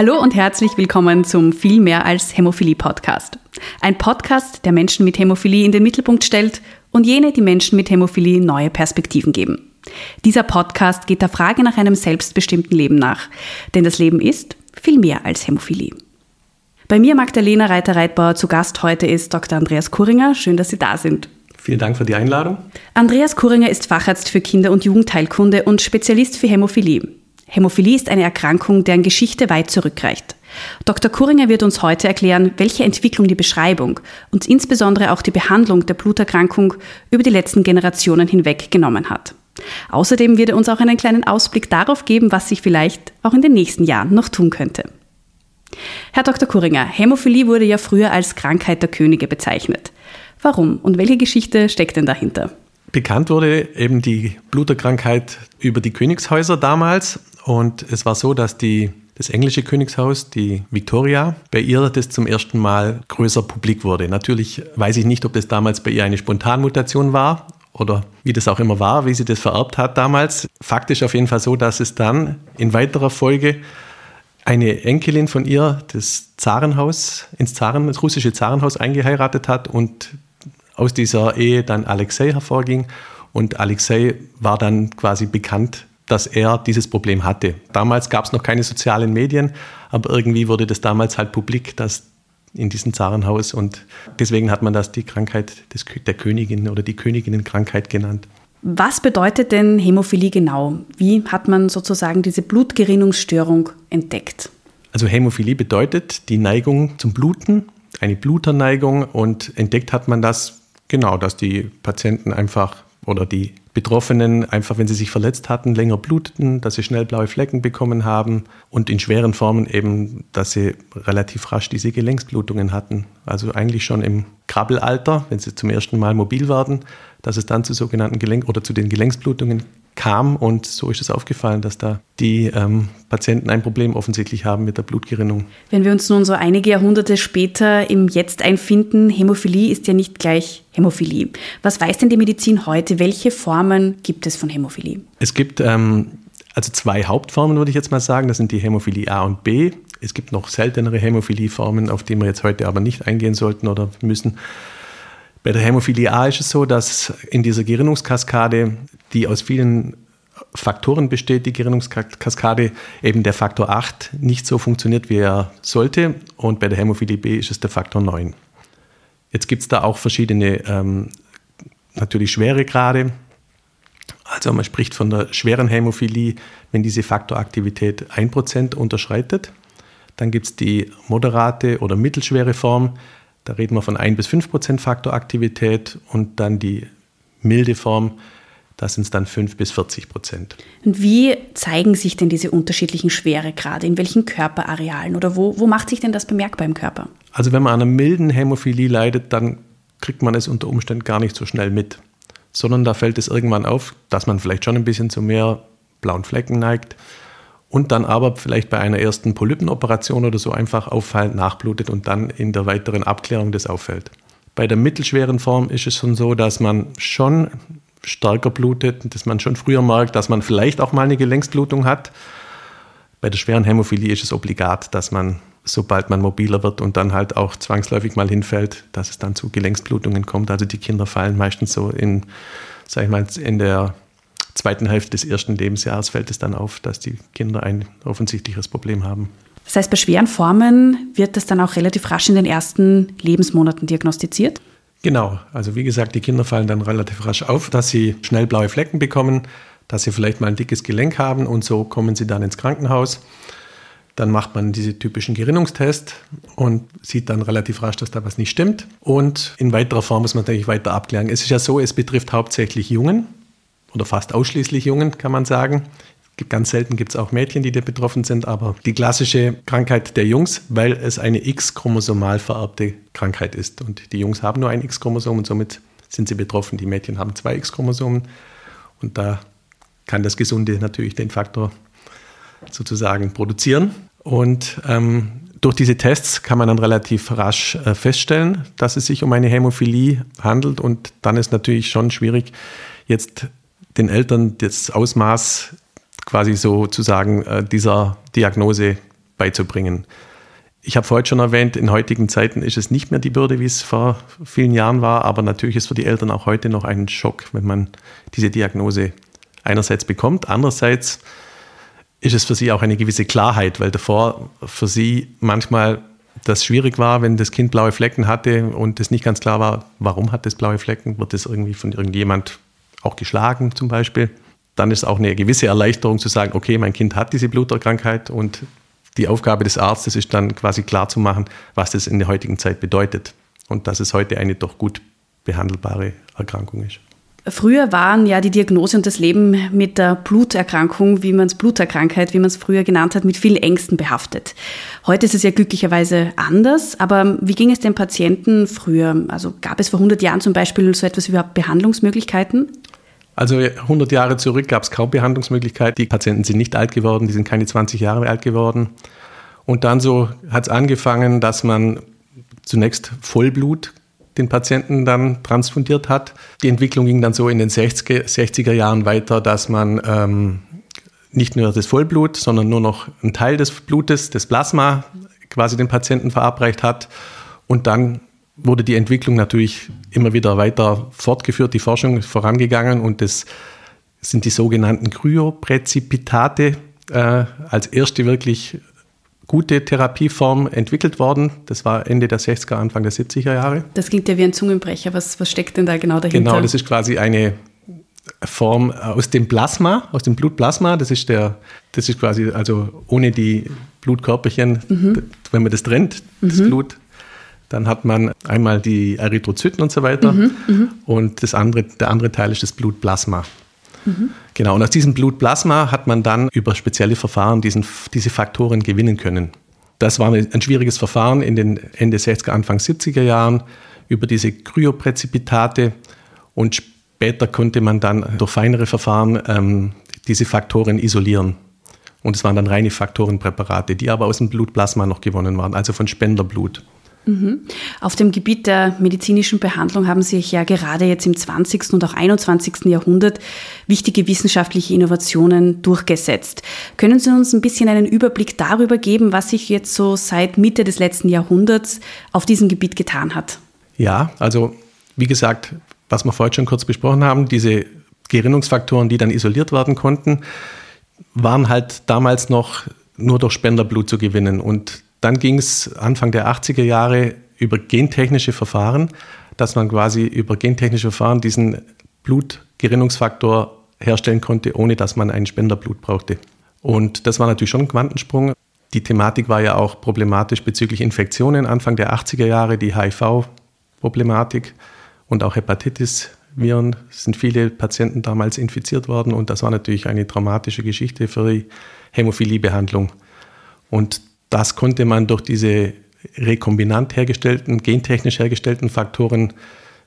Hallo und herzlich willkommen zum Viel mehr als Hämophilie Podcast. Ein Podcast, der Menschen mit Hämophilie in den Mittelpunkt stellt und jene, die Menschen mit Hämophilie neue Perspektiven geben. Dieser Podcast geht der Frage nach einem selbstbestimmten Leben nach, denn das Leben ist viel mehr als Hämophilie. Bei mir Magdalena Reiter-Reitbauer zu Gast heute ist Dr. Andreas Kuringer. Schön, dass Sie da sind. Vielen Dank für die Einladung. Andreas Kuringer ist Facharzt für Kinder- und Jugendheilkunde und Spezialist für Hämophilie. Hämophilie ist eine Erkrankung, deren Geschichte weit zurückreicht. Dr. Kuringer wird uns heute erklären, welche Entwicklung die Beschreibung und insbesondere auch die Behandlung der Bluterkrankung über die letzten Generationen hinweg genommen hat. Außerdem wird er uns auch einen kleinen Ausblick darauf geben, was sich vielleicht auch in den nächsten Jahren noch tun könnte. Herr Dr. Kuringer, Hämophilie wurde ja früher als Krankheit der Könige bezeichnet. Warum und welche Geschichte steckt denn dahinter? Bekannt wurde eben die Bluterkrankheit über die Königshäuser damals und es war so, dass die, das englische Königshaus, die Victoria, bei ihr das zum ersten Mal größer publik wurde. Natürlich weiß ich nicht, ob das damals bei ihr eine Spontanmutation war oder wie das auch immer war, wie sie das vererbt hat damals. Faktisch auf jeden Fall so, dass es dann in weiterer Folge eine Enkelin von ihr das Zarenhaus, ins Zaren, das russische Zarenhaus eingeheiratet hat und aus dieser Ehe dann Alexei hervorging. Und Alexei war dann quasi bekannt, dass er dieses Problem hatte. Damals gab es noch keine sozialen Medien, aber irgendwie wurde das damals halt publik, dass in diesem Zarenhaus und deswegen hat man das die Krankheit des, der Königin oder die Königinnenkrankheit genannt. Was bedeutet denn Hämophilie genau? Wie hat man sozusagen diese Blutgerinnungsstörung entdeckt? Also Hämophilie bedeutet die Neigung zum Bluten, eine Bluterneigung und entdeckt hat man das genau, dass die Patienten einfach oder die Betroffenen einfach, wenn sie sich verletzt hatten, länger bluteten, dass sie schnell blaue Flecken bekommen haben und in schweren Formen eben, dass sie relativ rasch diese Gelenksblutungen hatten. Also eigentlich schon im Krabbelalter, wenn sie zum ersten Mal mobil werden, dass es dann zu sogenannten Gelenk- oder zu den Gelenksblutungen kam und so ist es aufgefallen, dass da die ähm, Patienten ein Problem offensichtlich haben mit der Blutgerinnung. Wenn wir uns nun so einige Jahrhunderte später im Jetzt einfinden, Hämophilie ist ja nicht gleich Hämophilie. Was weiß denn die Medizin heute? Welche Formen gibt es von Hämophilie? Es gibt ähm, also zwei Hauptformen, würde ich jetzt mal sagen. Das sind die Hämophilie A und B. Es gibt noch seltenere Hämophilieformen, auf die wir jetzt heute aber nicht eingehen sollten oder müssen. Bei der Hämophilie A ist es so, dass in dieser Gerinnungskaskade, die aus vielen Faktoren besteht, die Gerinnungskaskade, eben der Faktor 8 nicht so funktioniert, wie er sollte. Und bei der Hämophilie B ist es der Faktor 9. Jetzt gibt es da auch verschiedene, ähm, natürlich schwere Grade. Also man spricht von der schweren Hämophilie, wenn diese Faktoraktivität 1% unterschreitet. Dann gibt es die moderate oder mittelschwere Form, da reden wir von 1 bis 5 Prozent Faktoraktivität und dann die milde Form, da sind es dann 5 bis 40 Prozent. Und wie zeigen sich denn diese unterschiedlichen Schweregrade? In welchen Körperarealen oder wo, wo macht sich denn das bemerkbar im Körper? Also wenn man an einer milden Hämophilie leidet, dann kriegt man es unter Umständen gar nicht so schnell mit, sondern da fällt es irgendwann auf, dass man vielleicht schon ein bisschen zu mehr blauen Flecken neigt und dann aber vielleicht bei einer ersten Polypenoperation oder so einfach auffallend nachblutet und dann in der weiteren Abklärung das auffällt. Bei der mittelschweren Form ist es schon so, dass man schon stärker blutet, dass man schon früher merkt, dass man vielleicht auch mal eine Gelenksblutung hat. Bei der schweren Hämophilie ist es obligat, dass man, sobald man mobiler wird und dann halt auch zwangsläufig mal hinfällt, dass es dann zu Gelenksblutungen kommt. Also die Kinder fallen meistens so in, sag ich mal, in der zweiten Hälfte des ersten Lebensjahres fällt es dann auf, dass die Kinder ein offensichtliches Problem haben. Das heißt, bei schweren Formen wird das dann auch relativ rasch in den ersten Lebensmonaten diagnostiziert? Genau, also wie gesagt, die Kinder fallen dann relativ rasch auf, dass sie schnell blaue Flecken bekommen, dass sie vielleicht mal ein dickes Gelenk haben und so kommen sie dann ins Krankenhaus. Dann macht man diese typischen Gerinnungstest und sieht dann relativ rasch, dass da was nicht stimmt. Und in weiterer Form muss man natürlich weiter abklären. Es ist ja so, es betrifft hauptsächlich Jungen, oder fast ausschließlich Jungen, kann man sagen. Ganz selten gibt es auch Mädchen, die da betroffen sind, aber die klassische Krankheit der Jungs, weil es eine X-chromosomal vererbte Krankheit ist. Und die Jungs haben nur ein X-Chromosom und somit sind sie betroffen. Die Mädchen haben zwei X-Chromosomen und da kann das Gesunde natürlich den Faktor sozusagen produzieren. Und ähm, durch diese Tests kann man dann relativ rasch äh, feststellen, dass es sich um eine Hämophilie handelt. Und dann ist natürlich schon schwierig, jetzt den Eltern das Ausmaß quasi sozusagen äh, dieser Diagnose beizubringen. Ich habe vorhin schon erwähnt, in heutigen Zeiten ist es nicht mehr die Bürde, wie es vor vielen Jahren war, aber natürlich ist für die Eltern auch heute noch ein Schock, wenn man diese Diagnose einerseits bekommt, andererseits ist es für sie auch eine gewisse Klarheit, weil davor für sie manchmal das schwierig war, wenn das Kind blaue Flecken hatte und es nicht ganz klar war, warum hat es blaue Flecken, wird es irgendwie von irgendjemand auch geschlagen zum Beispiel. Dann ist auch eine gewisse Erleichterung zu sagen, okay, mein Kind hat diese Bluterkrankheit und die Aufgabe des Arztes ist dann quasi klar zu machen, was das in der heutigen Zeit bedeutet und dass es heute eine doch gut behandelbare Erkrankung ist. Früher waren ja die Diagnose und das Leben mit der Bluterkrankung, wie man es Bluterkrankheit, wie man es früher genannt hat, mit vielen Ängsten behaftet. Heute ist es ja glücklicherweise anders, aber wie ging es den Patienten früher? Also gab es vor 100 Jahren zum Beispiel so etwas wie überhaupt Behandlungsmöglichkeiten? Also 100 Jahre zurück gab es kaum Behandlungsmöglichkeiten. Die Patienten sind nicht alt geworden, die sind keine 20 Jahre alt geworden. Und dann so hat es angefangen, dass man zunächst Vollblut den Patienten dann transfundiert hat. Die Entwicklung ging dann so in den 60er, 60er Jahren weiter, dass man ähm, nicht nur das Vollblut, sondern nur noch einen Teil des Blutes, das Plasma, quasi den Patienten verabreicht hat. Und dann wurde die Entwicklung natürlich immer wieder weiter fortgeführt, die Forschung ist vorangegangen und das sind die sogenannten Kryopräzipitate äh, als erste wirklich gute Therapieform entwickelt worden. Das war Ende der 60er, Anfang der 70er Jahre. Das klingt ja wie ein Zungenbrecher. Was, was steckt denn da genau dahinter? Genau, das ist quasi eine Form aus dem Plasma, aus dem Blutplasma. Das ist der, das ist quasi, also ohne die Blutkörperchen, mhm. wenn man das trennt, das mhm. Blut, dann hat man einmal die Erythrozyten und so weiter. Mhm. mhm. Und das andere, der andere Teil ist das Blutplasma. Mhm. Genau, und aus diesem Blutplasma hat man dann über spezielle Verfahren diesen, diese Faktoren gewinnen können. Das war ein schwieriges Verfahren in den Ende 60er, Anfang 70er Jahren über diese Kryopräzipitate und später konnte man dann durch feinere Verfahren ähm, diese Faktoren isolieren. Und es waren dann reine Faktorenpräparate, die aber aus dem Blutplasma noch gewonnen waren, also von Spenderblut. Mhm. Auf dem Gebiet der medizinischen Behandlung haben sich ja gerade jetzt im 20. und auch 21. Jahrhundert wichtige wissenschaftliche Innovationen durchgesetzt. Können Sie uns ein bisschen einen Überblick darüber geben, was sich jetzt so seit Mitte des letzten Jahrhunderts auf diesem Gebiet getan hat? Ja, also wie gesagt, was wir vorhin schon kurz besprochen haben, diese Gerinnungsfaktoren, die dann isoliert werden konnten, waren halt damals noch nur durch Spenderblut zu gewinnen. Und dann ging es Anfang der 80er Jahre über gentechnische Verfahren, dass man quasi über gentechnische Verfahren diesen Blutgerinnungsfaktor herstellen konnte, ohne dass man ein Spenderblut brauchte. Und das war natürlich schon ein Quantensprung. Die Thematik war ja auch problematisch bezüglich Infektionen Anfang der 80er Jahre, die HIV-Problematik und auch Hepatitis-Viren. Sind viele Patienten damals infiziert worden und das war natürlich eine dramatische Geschichte für die Hämophiliebehandlung. Und das konnte man durch diese rekombinant hergestellten, gentechnisch hergestellten Faktoren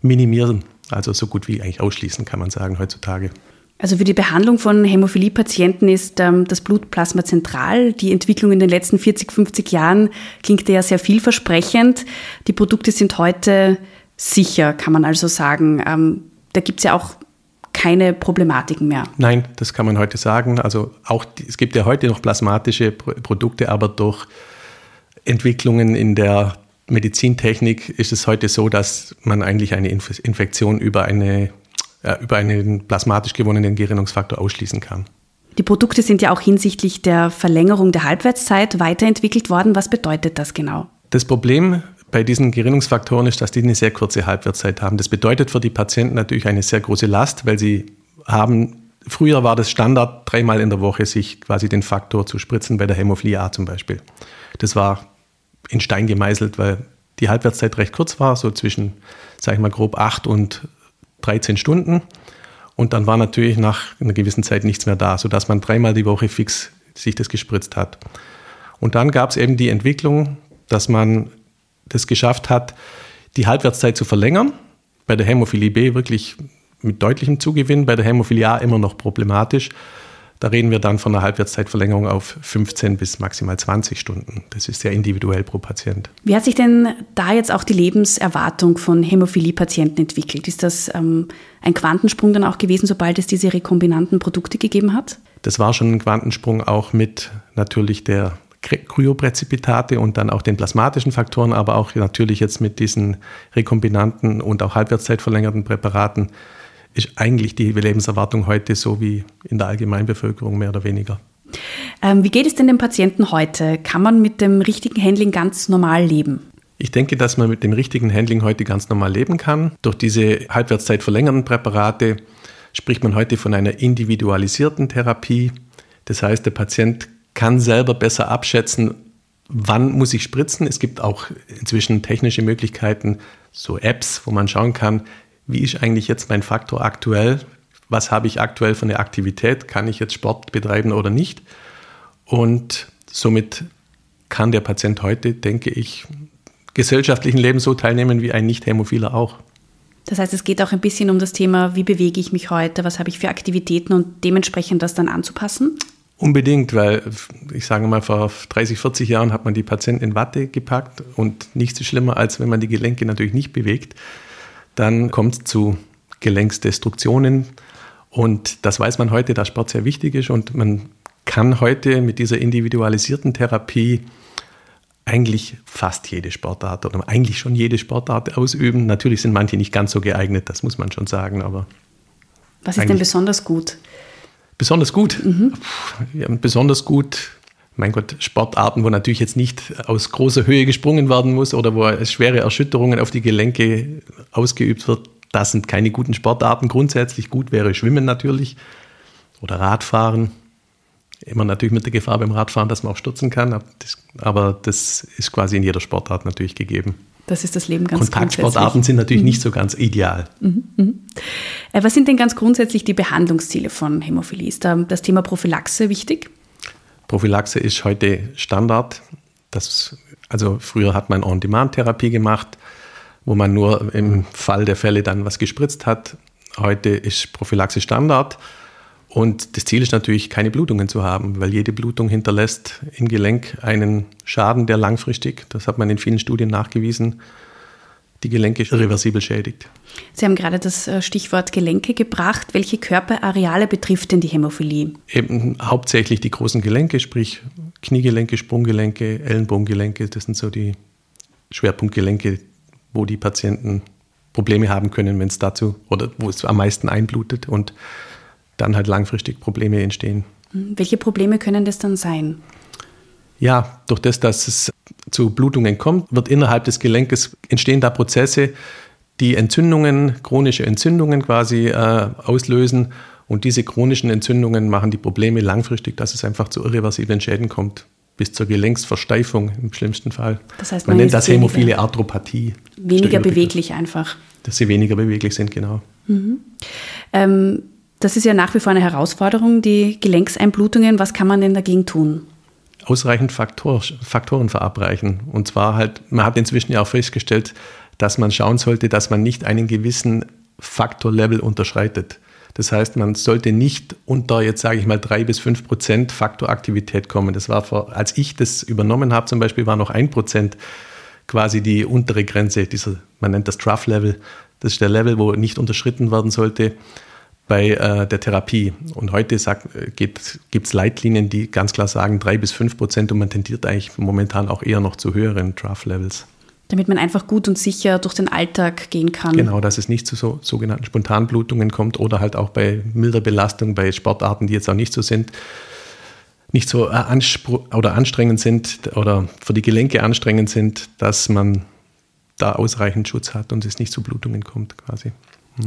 minimieren. Also so gut wie eigentlich ausschließen, kann man sagen, heutzutage. Also für die Behandlung von Hämophilie-Patienten ist ähm, das Blutplasma zentral. Die Entwicklung in den letzten 40, 50 Jahren klingt ja sehr vielversprechend. Die Produkte sind heute sicher, kann man also sagen. Ähm, da gibt es ja auch keine Problematiken mehr. Nein, das kann man heute sagen. Also auch es gibt ja heute noch plasmatische Produkte, aber durch Entwicklungen in der Medizintechnik ist es heute so, dass man eigentlich eine Infektion über, eine, äh, über einen plasmatisch gewonnenen Gerinnungsfaktor ausschließen kann. Die Produkte sind ja auch hinsichtlich der Verlängerung der Halbwertszeit weiterentwickelt worden. Was bedeutet das genau? Das Problem bei diesen Gerinnungsfaktoren ist, dass die eine sehr kurze Halbwertszeit haben. Das bedeutet für die Patienten natürlich eine sehr große Last, weil sie haben, früher war das Standard, dreimal in der Woche sich quasi den Faktor zu spritzen, bei der Hämophilie A zum Beispiel. Das war in Stein gemeißelt, weil die Halbwertszeit recht kurz war, so zwischen, sage ich mal, grob 8 und 13 Stunden. Und dann war natürlich nach einer gewissen Zeit nichts mehr da, sodass man dreimal die Woche fix sich das gespritzt hat. Und dann gab es eben die Entwicklung, dass man das geschafft hat, die Halbwertszeit zu verlängern. Bei der Hämophilie B wirklich mit deutlichem Zugewinn, bei der Hämophilie A immer noch problematisch. Da reden wir dann von einer Halbwertszeitverlängerung auf 15 bis maximal 20 Stunden. Das ist sehr individuell pro Patient. Wie hat sich denn da jetzt auch die Lebenserwartung von Hämophilie-Patienten entwickelt? Ist das ähm, ein Quantensprung dann auch gewesen, sobald es diese rekombinanten Produkte gegeben hat? Das war schon ein Quantensprung auch mit natürlich der Kryopräzipitate und dann auch den plasmatischen Faktoren, aber auch natürlich jetzt mit diesen rekombinanten und auch halbwertszeitverlängerten Präparaten ist eigentlich die Lebenserwartung heute so wie in der Allgemeinbevölkerung mehr oder weniger. Ähm, wie geht es denn dem Patienten heute? Kann man mit dem richtigen Handling ganz normal leben? Ich denke, dass man mit dem richtigen Handling heute ganz normal leben kann. Durch diese Halbwertszeit verlängernden Präparate spricht man heute von einer individualisierten Therapie. Das heißt, der Patient kann selber besser abschätzen, wann muss ich spritzen. Es gibt auch inzwischen technische Möglichkeiten, so Apps, wo man schauen kann, wie ist eigentlich jetzt mein Faktor aktuell, was habe ich aktuell für eine Aktivität, kann ich jetzt Sport betreiben oder nicht. Und somit kann der Patient heute, denke ich, gesellschaftlichen Leben so teilnehmen wie ein Nicht-Hämophiler auch. Das heißt, es geht auch ein bisschen um das Thema, wie bewege ich mich heute, was habe ich für Aktivitäten und dementsprechend das dann anzupassen? Unbedingt, weil ich sage mal, vor 30, 40 Jahren hat man die Patienten in Watte gepackt und nichts ist schlimmer, als wenn man die Gelenke natürlich nicht bewegt. Dann kommt es zu Gelenksdestruktionen und das weiß man heute, dass Sport sehr wichtig ist und man kann heute mit dieser individualisierten Therapie eigentlich fast jede Sportart oder eigentlich schon jede Sportart ausüben. Natürlich sind manche nicht ganz so geeignet, das muss man schon sagen, aber. Was ist denn besonders gut? Besonders gut? Mhm. Ja, besonders gut, mein Gott, Sportarten, wo natürlich jetzt nicht aus großer Höhe gesprungen werden muss oder wo schwere Erschütterungen auf die Gelenke ausgeübt wird. Das sind keine guten Sportarten. Grundsätzlich gut wäre Schwimmen natürlich oder Radfahren Immer natürlich mit der Gefahr beim Radfahren, dass man auch stürzen kann, aber das ist quasi in jeder Sportart natürlich gegeben. Das ist das Leben ganz Kontaktsportarten sind natürlich mhm. nicht so ganz ideal. Mhm, mhm. Äh, was sind denn ganz grundsätzlich die Behandlungsziele von Hämophilie? Ist da das Thema Prophylaxe wichtig? Prophylaxe ist heute Standard. Das, also früher hat man On-Demand-Therapie gemacht, wo man nur im Fall der Fälle dann was gespritzt hat. Heute ist Prophylaxe Standard. Und das Ziel ist natürlich, keine Blutungen zu haben, weil jede Blutung hinterlässt im Gelenk einen Schaden, der langfristig, das hat man in vielen Studien nachgewiesen, die Gelenke irreversibel schädigt. Sie haben gerade das äh, Stichwort Gelenke gebracht. Welche Körperareale betrifft denn die Hämophilie? Eben hauptsächlich die großen Gelenke, sprich Kniegelenke, Sprunggelenke, Ellenbogengelenke. Das sind so die Schwerpunktgelenke, wo die Patienten Probleme haben können, wenn es dazu oder wo es am meisten einblutet. Und dann halt langfristig Probleme entstehen. Hm, welche Probleme können das dann sein? Ja, durch das, dass es zu Blutungen kommt, wird innerhalb des Gelenkes entstehen da Prozesse, die Entzündungen, chronische Entzündungen quasi äh, auslösen. Und diese chronischen Entzündungen machen die Probleme langfristig, dass es einfach zu irreversiblen Schäden kommt, bis zur Gelenksversteifung im schlimmsten Fall. Das heißt, man, man nennt das hämophile Arthropathie. Weniger beweglich einfach. Dass sie weniger beweglich sind, genau. Mhm. Ähm, das ist ja nach wie vor eine Herausforderung, die Gelenkseinblutungen. Was kann man denn dagegen tun? Ausreichend Faktor, Faktoren verabreichen. Und zwar halt, man hat inzwischen ja auch festgestellt, dass man schauen sollte, dass man nicht einen gewissen Faktorlevel unterschreitet. Das heißt, man sollte nicht unter, jetzt sage ich mal, drei bis fünf Prozent Faktoraktivität kommen. Das war vor, als ich das übernommen habe, zum Beispiel, war noch ein Prozent quasi die untere Grenze, dieser, man nennt das Trough-Level. Das ist der Level, wo nicht unterschritten werden sollte bei äh, der Therapie. Und heute gibt es Leitlinien, die ganz klar sagen, drei bis fünf Prozent und man tendiert eigentlich momentan auch eher noch zu höheren Draft-Levels. Damit man einfach gut und sicher durch den Alltag gehen kann. Genau, dass es nicht zu so, sogenannten Spontanblutungen kommt oder halt auch bei milder Belastung, bei Sportarten, die jetzt auch nicht so sind, nicht so äh, oder anstrengend sind oder für die Gelenke anstrengend sind, dass man da ausreichend Schutz hat und es nicht zu Blutungen kommt quasi.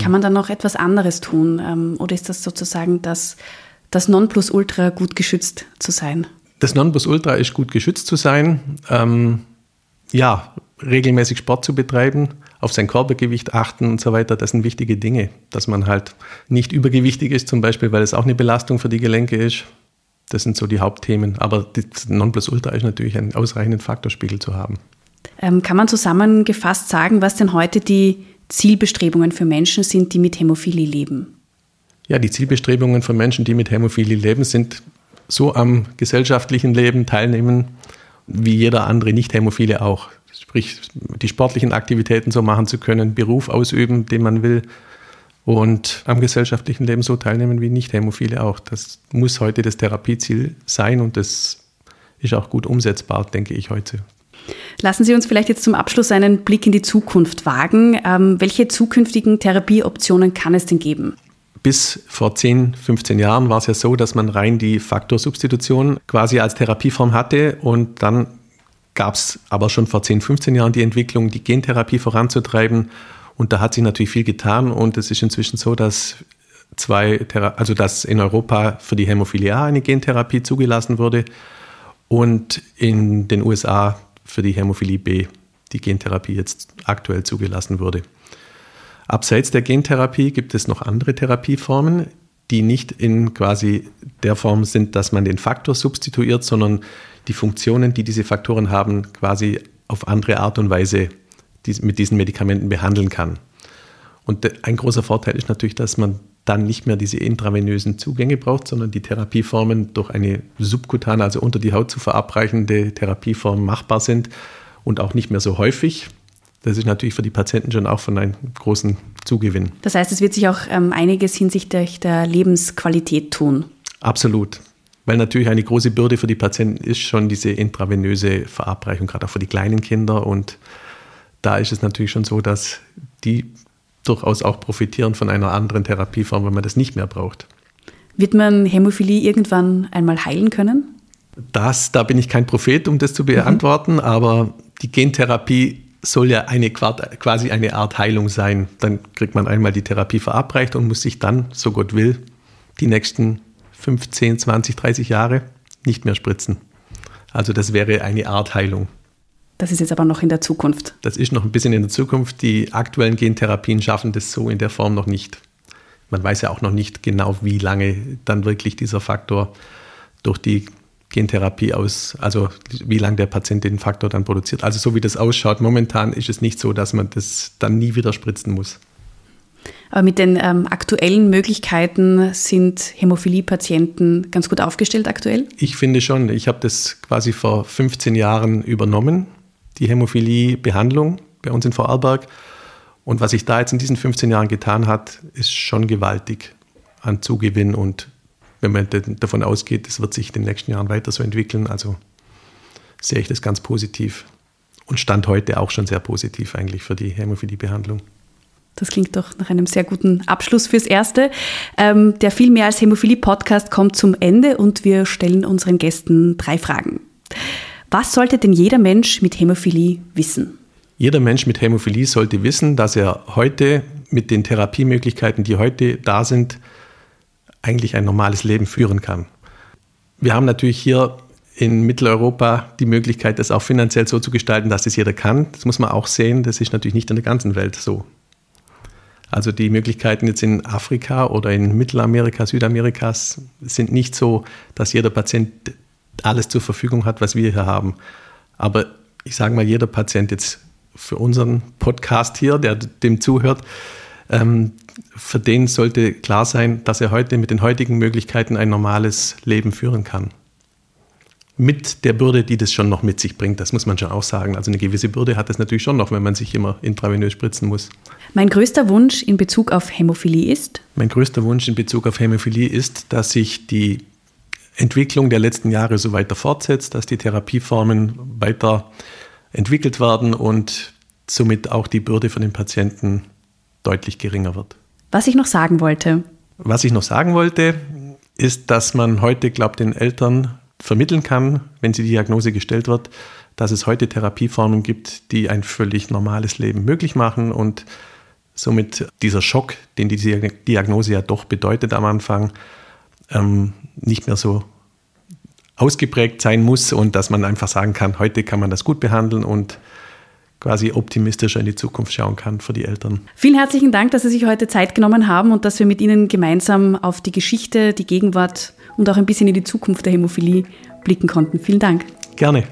Kann man dann noch etwas anderes tun? Ähm, oder ist das sozusagen das, das Nonplusultra, gut geschützt zu sein? Das Nonplusultra ist gut geschützt zu sein. Ähm, ja, regelmäßig Sport zu betreiben, auf sein Körpergewicht achten und so weiter, das sind wichtige Dinge. Dass man halt nicht übergewichtig ist, zum Beispiel, weil es auch eine Belastung für die Gelenke ist. Das sind so die Hauptthemen. Aber das Nonplusultra ist natürlich einen ausreichenden Faktorspiegel zu haben. Ähm, kann man zusammengefasst sagen, was denn heute die Zielbestrebungen für Menschen sind, die mit Hämophilie leben? Ja, die Zielbestrebungen von Menschen, die mit Hämophilie leben, sind so am gesellschaftlichen Leben teilnehmen, wie jeder andere Nicht-Hämophile auch. Sprich, die sportlichen Aktivitäten so machen zu können, Beruf ausüben, den man will und am gesellschaftlichen Leben so teilnehmen wie Nicht-Hämophile auch. Das muss heute das Therapieziel sein und das ist auch gut umsetzbar, denke ich heute. Lassen Sie uns vielleicht jetzt zum Abschluss einen Blick in die Zukunft wagen. Ähm, welche zukünftigen Therapieoptionen kann es denn geben? Bis vor 10, 15 Jahren war es ja so, dass man rein die Faktorsubstitution quasi als Therapieform hatte und dann gab es aber schon vor 10, 15 Jahren die Entwicklung, die Gentherapie voranzutreiben und da hat sich natürlich viel getan und es ist inzwischen so, dass zwei, also dass in Europa für die Hämophilie A eine Gentherapie zugelassen wurde und in den USA für die Hämophilie B die Gentherapie jetzt aktuell zugelassen wurde. Abseits der Gentherapie gibt es noch andere Therapieformen, die nicht in quasi der Form sind, dass man den Faktor substituiert, sondern die Funktionen, die diese Faktoren haben, quasi auf andere Art und Weise mit diesen Medikamenten behandeln kann. Und ein großer Vorteil ist natürlich, dass man dann nicht mehr diese intravenösen Zugänge braucht, sondern die Therapieformen durch eine subkutane, also unter die Haut zu verabreichende Therapieform machbar sind und auch nicht mehr so häufig. Das ist natürlich für die Patienten schon auch von einem großen Zugewinn. Das heißt, es wird sich auch ähm, einiges hinsichtlich der Lebensqualität tun. Absolut. Weil natürlich eine große Bürde für die Patienten ist schon diese intravenöse Verabreichung, gerade auch für die kleinen Kinder. Und da ist es natürlich schon so, dass die durchaus auch profitieren von einer anderen Therapieform, wenn man das nicht mehr braucht. Wird man Hämophilie irgendwann einmal heilen können? Das, da bin ich kein Prophet, um das zu beantworten, mhm. aber die Gentherapie soll ja eine, quasi eine Art Heilung sein. Dann kriegt man einmal die Therapie verabreicht und muss sich dann, so Gott will, die nächsten 15, 20, 30 Jahre nicht mehr spritzen. Also das wäre eine Art Heilung. Das ist jetzt aber noch in der Zukunft. Das ist noch ein bisschen in der Zukunft. Die aktuellen Gentherapien schaffen das so in der Form noch nicht. Man weiß ja auch noch nicht genau, wie lange dann wirklich dieser Faktor durch die Gentherapie aus, also wie lange der Patient den Faktor dann produziert. Also so wie das ausschaut, momentan ist es nicht so, dass man das dann nie wieder spritzen muss. Aber mit den ähm, aktuellen Möglichkeiten sind Hämophilie-Patienten ganz gut aufgestellt aktuell? Ich finde schon. Ich habe das quasi vor 15 Jahren übernommen die Hämophilie-Behandlung bei uns in Vorarlberg. Und was sich da jetzt in diesen 15 Jahren getan hat, ist schon gewaltig an Zugewinn. Und wenn man davon ausgeht, es wird sich in den nächsten Jahren weiter so entwickeln, also sehe ich das ganz positiv. Und Stand heute auch schon sehr positiv eigentlich für die Hämophilie-Behandlung. Das klingt doch nach einem sehr guten Abschluss fürs Erste. Ähm, der viel mehr als Hämophilie-Podcast kommt zum Ende und wir stellen unseren Gästen drei Fragen. Was sollte denn jeder Mensch mit Hämophilie wissen? Jeder Mensch mit Hämophilie sollte wissen, dass er heute mit den Therapiemöglichkeiten, die heute da sind, eigentlich ein normales Leben führen kann. Wir haben natürlich hier in Mitteleuropa die Möglichkeit, das auch finanziell so zu gestalten, dass es jeder kann. Das muss man auch sehen. Das ist natürlich nicht in der ganzen Welt so. Also die Möglichkeiten jetzt in Afrika oder in Mittelamerika, Südamerikas sind nicht so, dass jeder Patient alles zur Verfügung hat, was wir hier haben. Aber ich sage mal, jeder Patient jetzt für unseren Podcast hier, der dem zuhört, ähm, für den sollte klar sein, dass er heute mit den heutigen Möglichkeiten ein normales Leben führen kann. Mit der Bürde, die das schon noch mit sich bringt, das muss man schon auch sagen. Also eine gewisse Bürde hat das natürlich schon noch, wenn man sich immer intravenös spritzen muss. Mein größter Wunsch in Bezug auf Hämophilie ist? Mein größter Wunsch in Bezug auf Hämophilie ist, dass sich die Entwicklung der letzten Jahre so weiter fortsetzt, dass die Therapieformen weiter entwickelt werden und somit auch die Bürde für den Patienten deutlich geringer wird. Was ich noch sagen wollte. Was ich noch sagen wollte, ist, dass man heute, glaubt, den Eltern vermitteln kann, wenn sie die Diagnose gestellt wird, dass es heute Therapieformen gibt, die ein völlig normales Leben möglich machen und somit dieser Schock, den die Diagnose ja doch bedeutet am Anfang, ähm, nicht mehr so ausgeprägt sein muss und dass man einfach sagen kann, heute kann man das gut behandeln und quasi optimistischer in die Zukunft schauen kann für die Eltern. Vielen herzlichen Dank, dass Sie sich heute Zeit genommen haben und dass wir mit Ihnen gemeinsam auf die Geschichte, die Gegenwart und auch ein bisschen in die Zukunft der Hämophilie blicken konnten. Vielen Dank. Gerne.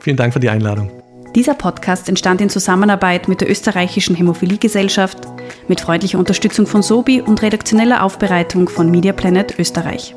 Vielen Dank für die Einladung. Dieser Podcast entstand in Zusammenarbeit mit der österreichischen Hämophiliegesellschaft, mit freundlicher Unterstützung von Sobi und redaktioneller Aufbereitung von Media Planet Österreich.